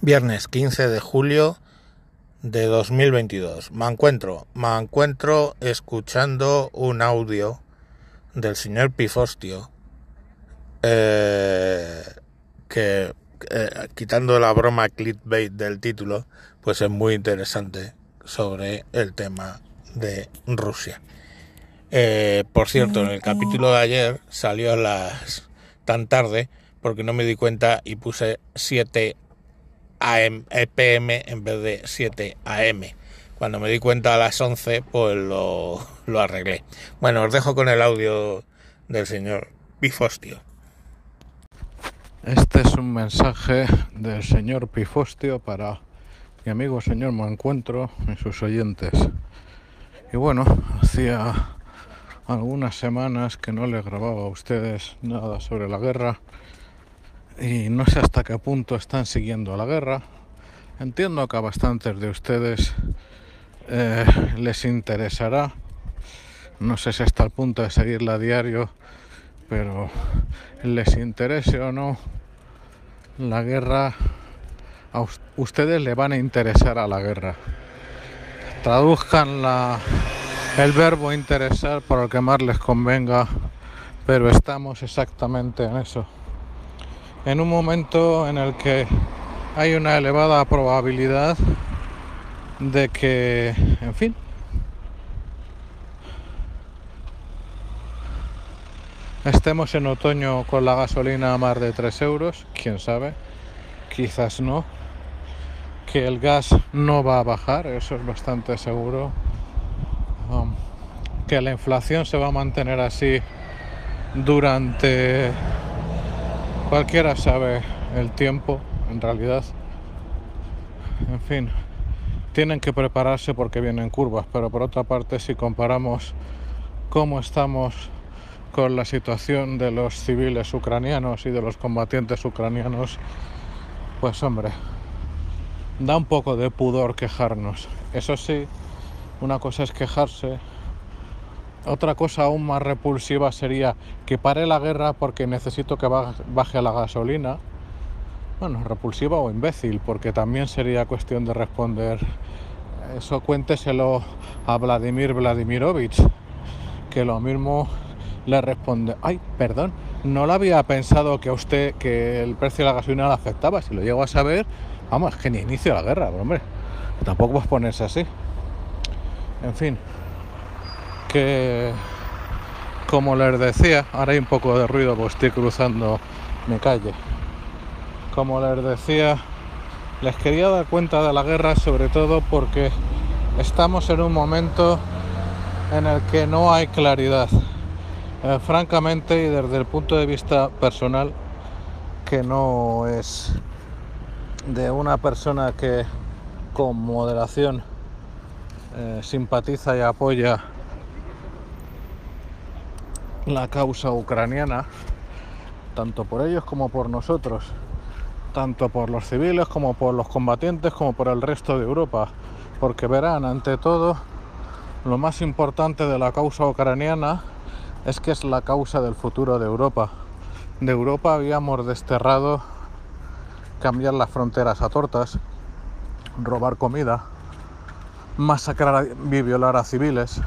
Viernes 15 de julio de 2022. Me encuentro, me encuentro escuchando un audio del señor Pifostio eh, que eh, quitando la broma clickbait del título, pues es muy interesante sobre el tema de Rusia. Eh, por cierto, en el capítulo de ayer salió a las tan tarde porque no me di cuenta y puse 7 AM, PM en vez de 7 AM. Cuando me di cuenta a las 11, pues lo, lo arreglé. Bueno, os dejo con el audio del señor Pifostio. Este es un mensaje del señor Pifostio para mi amigo señor Mancuentro y sus oyentes. Y bueno, hacía algunas semanas que no le grababa a ustedes nada sobre la guerra y no sé hasta qué punto están siguiendo la guerra. Entiendo que a bastantes de ustedes eh, les interesará. No sé si hasta el punto de seguirla a diario, pero les interese o no, la guerra, a ustedes le van a interesar a la guerra. Traduzcan la, el verbo interesar por el que más les convenga, pero estamos exactamente en eso en un momento en el que hay una elevada probabilidad de que, en fin, estemos en otoño con la gasolina a más de 3 euros, quién sabe, quizás no, que el gas no va a bajar, eso es bastante seguro, um, que la inflación se va a mantener así durante Cualquiera sabe el tiempo, en realidad. En fin, tienen que prepararse porque vienen curvas, pero por otra parte, si comparamos cómo estamos con la situación de los civiles ucranianos y de los combatientes ucranianos, pues hombre, da un poco de pudor quejarnos. Eso sí, una cosa es quejarse otra cosa aún más repulsiva sería que pare la guerra porque necesito que baje la gasolina. Bueno, repulsiva o imbécil, porque también sería cuestión de responder. Eso cuénteselo a Vladimir Vladimirovich, que lo mismo le responde, ay, perdón, no lo había pensado que a usted que el precio de la gasolina le afectaba. Si lo llego a saber, vamos, es que ni inicio la guerra, hombre. Tampoco a ponerse así. En fin, que como les decía, ahora hay un poco de ruido porque estoy cruzando mi calle. Como les decía, les quería dar cuenta de la guerra sobre todo porque estamos en un momento en el que no hay claridad. Eh, francamente y desde el punto de vista personal, que no es de una persona que con moderación eh, simpatiza y apoya la causa ucraniana, tanto por ellos como por nosotros, tanto por los civiles como por los combatientes como por el resto de Europa, porque verán, ante todo, lo más importante de la causa ucraniana es que es la causa del futuro de Europa. De Europa habíamos desterrado cambiar las fronteras a tortas, robar comida, masacrar y violar a civiles,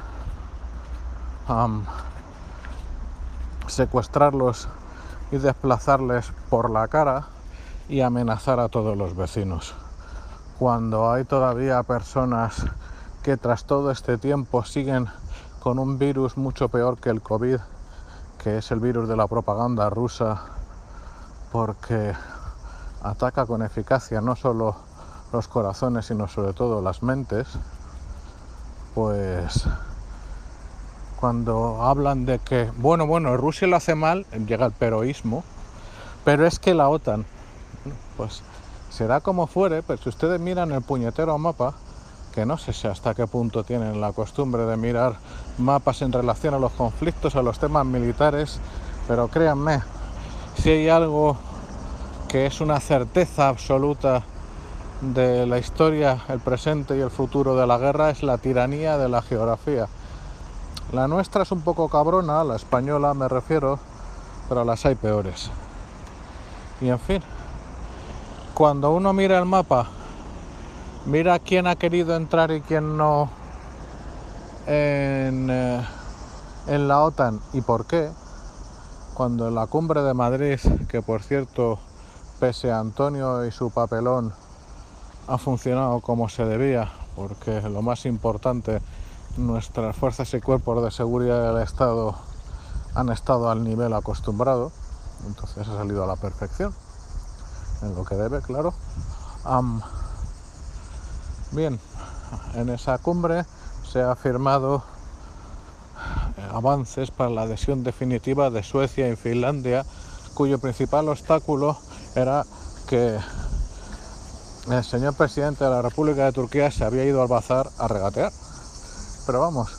secuestrarlos y desplazarles por la cara y amenazar a todos los vecinos. Cuando hay todavía personas que tras todo este tiempo siguen con un virus mucho peor que el COVID, que es el virus de la propaganda rusa, porque ataca con eficacia no solo los corazones, sino sobre todo las mentes, pues cuando hablan de que, bueno, bueno, Rusia lo hace mal, llega el peroísmo, pero es que la OTAN, pues será como fuere, pero si ustedes miran el puñetero mapa, que no sé si hasta qué punto tienen la costumbre de mirar mapas en relación a los conflictos, a los temas militares, pero créanme, si hay algo que es una certeza absoluta de la historia, el presente y el futuro de la guerra, es la tiranía de la geografía. La nuestra es un poco cabrona, la española me refiero, pero las hay peores. Y en fin, cuando uno mira el mapa, mira quién ha querido entrar y quién no en, eh, la OTAN y por qué, cuando en la cumbre de Madrid, que por cierto, pese a Antonio y su papelón, ha funcionado como se debía, porque lo más importante, nuestras fuerzas y cuerpos de seguridad del Estado han estado al nivel acostumbrado, entonces ha salido a la perfección, en lo que debe, claro. bien, en esa cumbre se ha firmado eh, avances para la adhesión definitiva de Suecia y Finlandia, cuyo principal obstáculo era que el señor presidente de la República de Turquía se había ido al bazar a regatear. Pero vamos,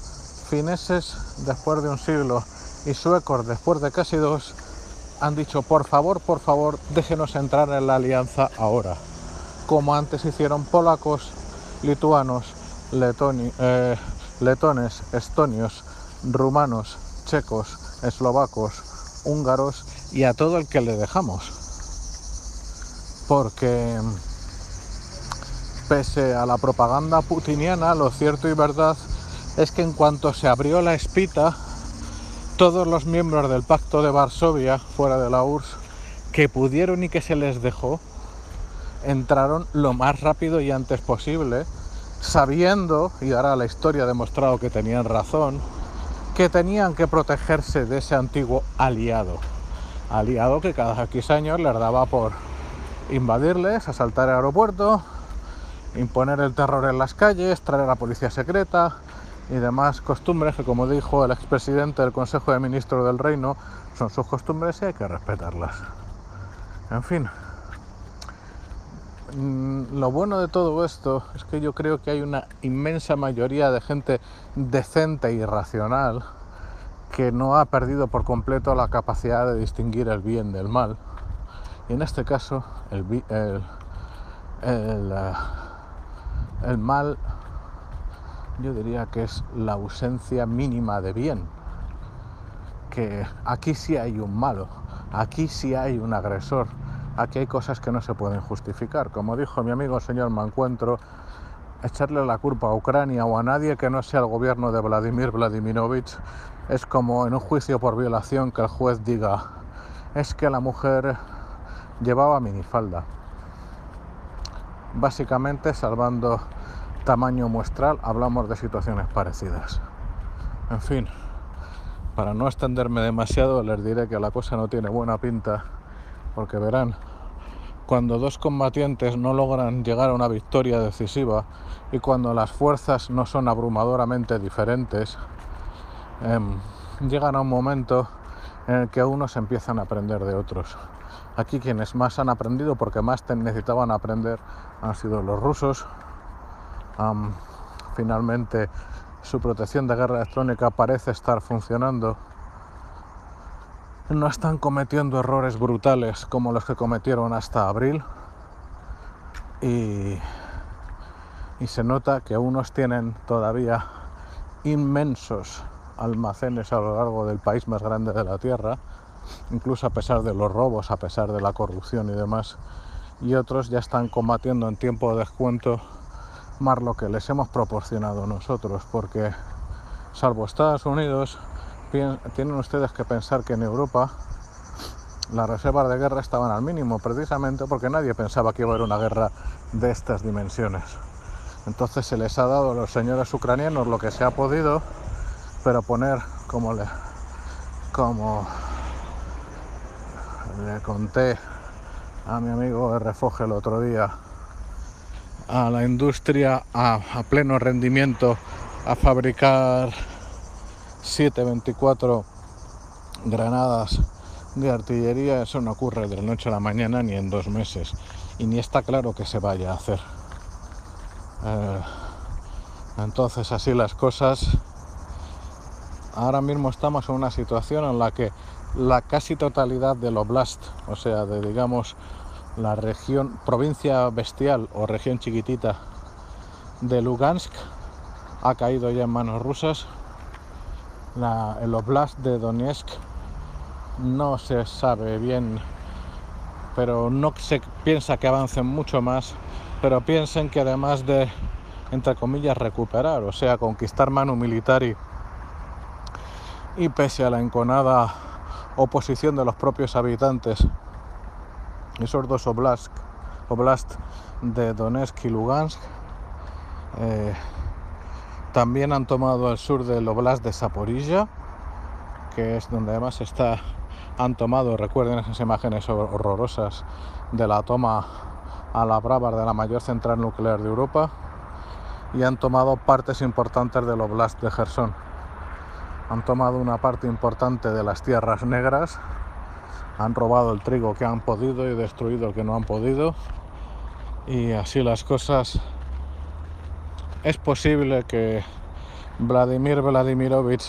fineses después de un siglo y suecos después de casi dos han dicho por favor, por favor, déjenos entrar en la alianza ahora, como antes hicieron polacos, lituanos, eh, letones, estonios, rumanos, checos, eslovacos, húngaros y a todo el que le dejamos. Porque pese a la propaganda putiniana, lo cierto y verdad es que en cuanto se abrió la espita, todos los miembros del Pacto de Varsovia, fuera de la URSS, que pudieron y que se les dejó, entraron lo más rápido y antes posible, sabiendo, y ahora la historia ha demostrado que tenían razón, que tenían que protegerse de ese antiguo aliado. Aliado que cada X años les daba por invadirles, asaltar el aeropuerto, imponer el terror en las calles, traer a la policía secreta y demás costumbres que, como dijo el expresidente del Consejo de Ministros del Reino, son sus costumbres y hay que respetarlas. En fin, Mm, lo bueno de todo esto es que yo creo que hay una inmensa mayoría de gente decente y racional que no ha perdido por completo la capacidad de distinguir el bien del mal. Y en este caso, el, el, eh, el mal yo diría que es la ausencia mínima de bien. Que aquí sí hay un malo, aquí sí hay un agresor, aquí hay cosas que no se pueden justificar. Como dijo mi amigo señor Mancuentro, echarle la culpa a Ucrania o a nadie que no sea el gobierno de Vladimir Vladimirovich es como en un juicio por violación que el juez diga, es que la mujer llevaba minifalda. Básicamente, salvando tamaño muestral, hablamos de situaciones parecidas. En fin, para no extenderme demasiado, les diré que la cosa no tiene buena pinta porque verán, cuando dos combatientes no logran llegar a una victoria decisiva y cuando las fuerzas no son abrumadoramente diferentes, em, llegan a un momento en el que unos empiezan a aprender de otros. Aquí quienes más han aprendido, porque más necesitaban aprender, han sido los rusos. Finalmente su protección de guerra electrónica parece estar funcionando. No están cometiendo errores brutales como los que cometieron hasta abril. Y, se nota que unos tienen todavía inmensos almacenes a lo largo del país más grande de la Tierra, incluso a pesar de los robos, a pesar de la corrupción y demás, y otros ya están combatiendo en tiempo de descuento más lo que les hemos proporcionado nosotros, porque salvo Estados Unidos, tienen ustedes que pensar que en Europa las reservas de guerra estaban al mínimo, precisamente porque nadie pensaba que iba a haber una guerra de estas dimensiones. Entonces se les ha dado a los señores ucranianos lo que se ha podido, pero poner como le, como le conté a mi amigo de Refoge el otro día, a la industria a, pleno rendimiento a fabricar 724 granadas de artillería, eso no ocurre de la noche a la mañana ni en dos meses. Y ni está claro que se vaya a hacer. Eh, entonces así las cosas. Ahora mismo estamos en una situación en la que la casi totalidad del oblast, o sea, de digamos la región, provincia bestial o región chiquitita de Lugansk, ha caído ya en manos rusas. El oblast de Donetsk no se sabe bien pero no se piensa que avancen mucho más, pero piensen que además de, entre comillas, recuperar, o sea, conquistar Manu Militari, y pese a la enconada oposición de los propios habitantes, esos dos oblast, oblast de Donetsk y Lugansk, eh, también han tomado el sur del oblast de Zaporilla, que es donde además está, han tomado, recuerden esas imágenes horrorosas de la toma a la brava de la mayor central nuclear de Europa, y han tomado partes importantes del oblast de Gerson. Han tomado una parte importante de las tierras negras, han robado el trigo que han podido y destruido el que no han podido, y así las cosas. Es posible que Vladimir Vladimirovich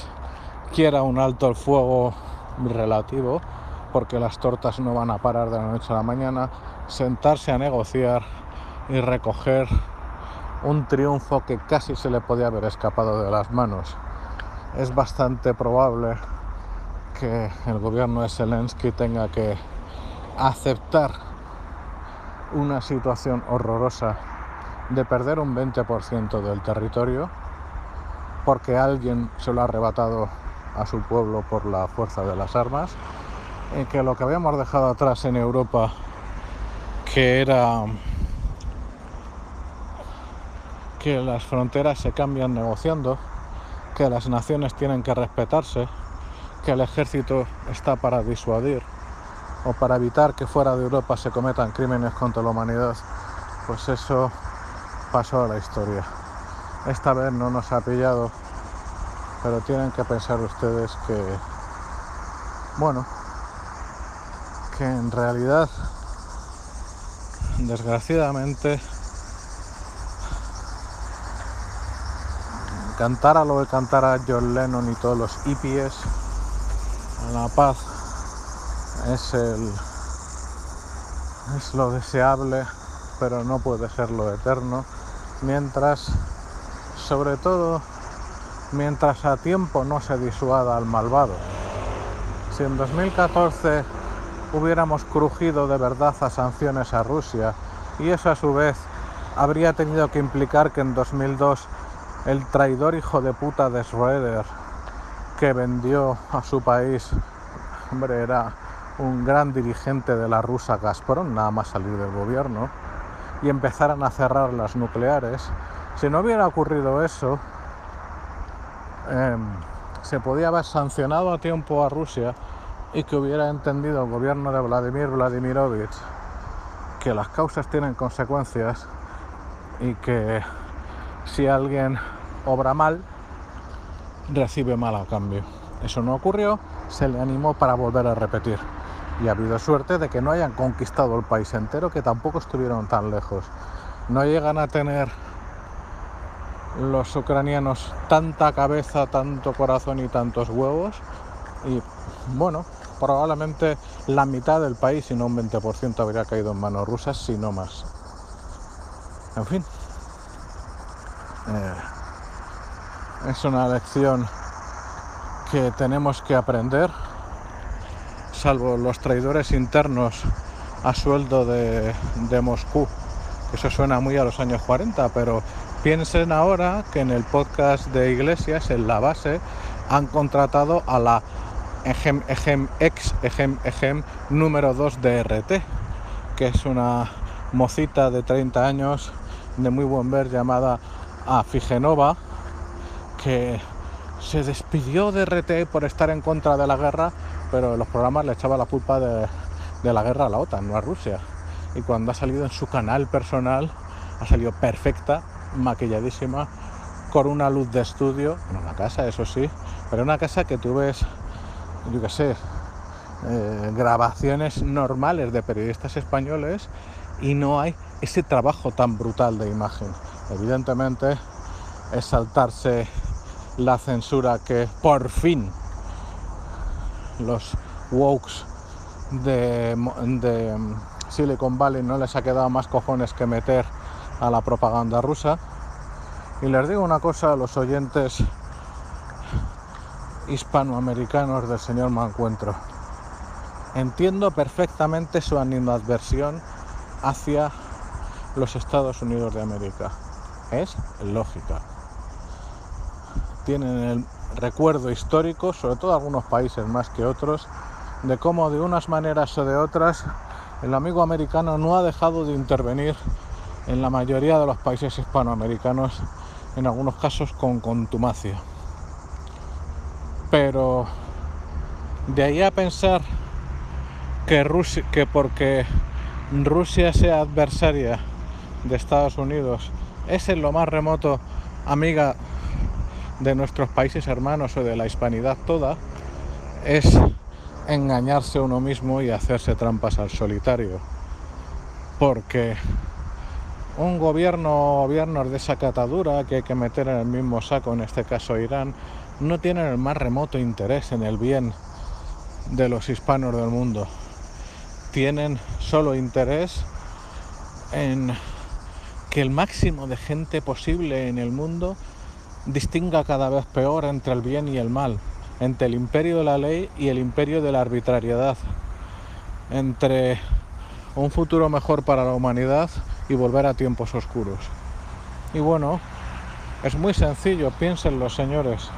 quiera un alto el fuego relativo, porque las tortas no van a parar de la noche a la mañana, sentarse a negociar y recoger un triunfo que casi se le podía haber escapado de las manos. Es bastante probable que el gobierno de Zelensky tenga que aceptar una situación horrorosa de perder un 20% del territorio porque alguien se lo ha arrebatado a su pueblo por la fuerza de las armas y que lo que habíamos dejado atrás en Europa que era que las fronteras se cambian negociando, que las naciones tienen que respetarse, que el ejército está para disuadir o para evitar que fuera de Europa se cometan crímenes contra la humanidad, pues eso pasó a la historia. Esta vez no nos ha pillado, pero tienen que pensar ustedes que, bueno, que en realidad, desgraciadamente, cantar a lo que cantara John Lennon y todos los hippies, la paz es el es lo deseable, pero no puede ser lo eterno mientras, sobre todo, mientras a tiempo no se disuada al malvado. Si en 2014 hubiéramos crujido de verdad a sanciones a Rusia y eso a su vez habría tenido que implicar que en 2002 el traidor hijo de puta de Schroeder que vendió a su país, hombre, era un gran dirigente de la rusa Gazprom, nada más salir del gobierno, y empezaran a cerrar las nucleares, si no hubiera ocurrido eso, em, se podía haber sancionado a tiempo a Rusia y que hubiera entendido el gobierno de Vladimir Vladimirovich que las causas tienen consecuencias y que si alguien obra mal, recibe mal a cambio. Eso no ocurrió, se le animó para volver a repetir y ha habido suerte de que no hayan conquistado el país entero, que tampoco estuvieron tan lejos. No llegan a tener los ucranianos tanta cabeza, tanto corazón y tantos huevos. Y bueno, probablemente la mitad del país, si no un 20%, habría caído en manos rusas, si no más. En fin. Eh, es una lección que tenemos que aprender salvo los traidores internos a sueldo de, Moscú. Eso suena muy a los años 40, pero piensen ahora que en el podcast de Iglesias, en la base, han contratado a la ejem, ex ejem, número 2 de RT, que es una mocita de 30 años de muy buen ver llamada Afigenova, que se despidió de RT por estar en contra de la guerra pero los programas le echaba la culpa de, la guerra a la OTAN, no a Rusia. Y cuando ha salido en su canal personal, ha salido perfecta, maquilladísima, con una luz de estudio, en una casa, eso sí, pero una casa que tú ves, yo qué sé, eh, grabaciones normales de periodistas españoles y no hay ese trabajo tan brutal de imagen. Evidentemente es saltarse la censura que por fin los wokes de, Silicon Valley no les ha quedado más cojones que meter a la propaganda rusa. Y les digo una cosa a los oyentes hispanoamericanos del señor Mancuentro. entiendo perfectamente su animadversión hacia los Estados Unidos de América. Es lógica. Tienen el recuerdo histórico, sobre todo algunos países más que otros, de cómo de unas maneras o de otras el amigo americano no ha dejado de intervenir en la mayoría de los países hispanoamericanos, en algunos casos con contumacia. Pero de ahí a pensar que, Rusia, que porque Rusia sea adversaria de Estados Unidos es en lo más remoto amiga de nuestros países hermanos o de la hispanidad toda, es engañarse uno mismo y hacerse trampas al solitario. Porque un gobierno o gobiernos de esa catadura que hay que meter en el mismo saco, en este caso Irán, no tienen el más remoto interés en el bien de los hispanos del mundo. Tienen solo interés en que el máximo de gente posible en el mundo distinga cada vez peor entre el bien y el mal, entre el imperio de la ley y el imperio de la arbitrariedad, entre un futuro mejor para la humanidad y volver a tiempos oscuros. Y bueno, es muy sencillo, piensen los señores.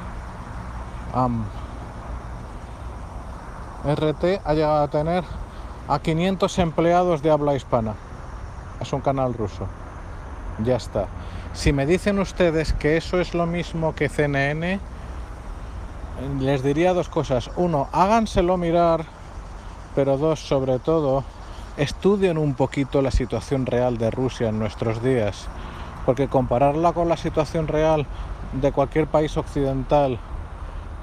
RT ha llegado a tener a 500 empleados de habla hispana. Es un canal ruso. Ya está. Si me dicen ustedes que eso es lo mismo que CNN, les diría dos cosas. Uno, háganselo mirar, pero dos, sobre todo, estudien un poquito la situación real de Rusia en nuestros días, porque compararla con la situación real de cualquier país occidental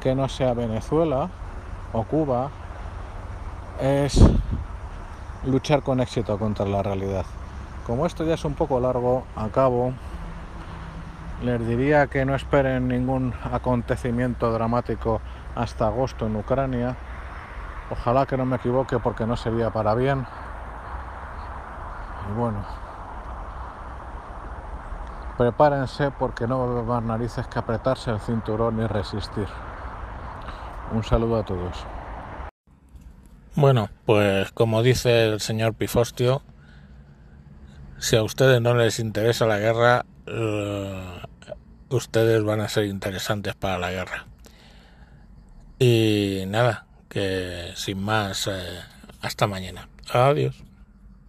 que no sea Venezuela o Cuba es luchar con éxito contra la realidad. Como esto ya es un poco largo, acabo. Les diría que no esperen ningún acontecimiento dramático hasta agosto en Ucrania. Ojalá que no me equivoque porque no sería para bien. Y bueno, prepárense porque no va a haber más narices que apretarse el cinturón y resistir. Un saludo a todos. Bueno, pues como dice el señor Pifostio, si a ustedes no les interesa la guerra, uh, ustedes van a ser interesantes para la guerra. Y nada, que sin más, eh, hasta mañana. Adiós.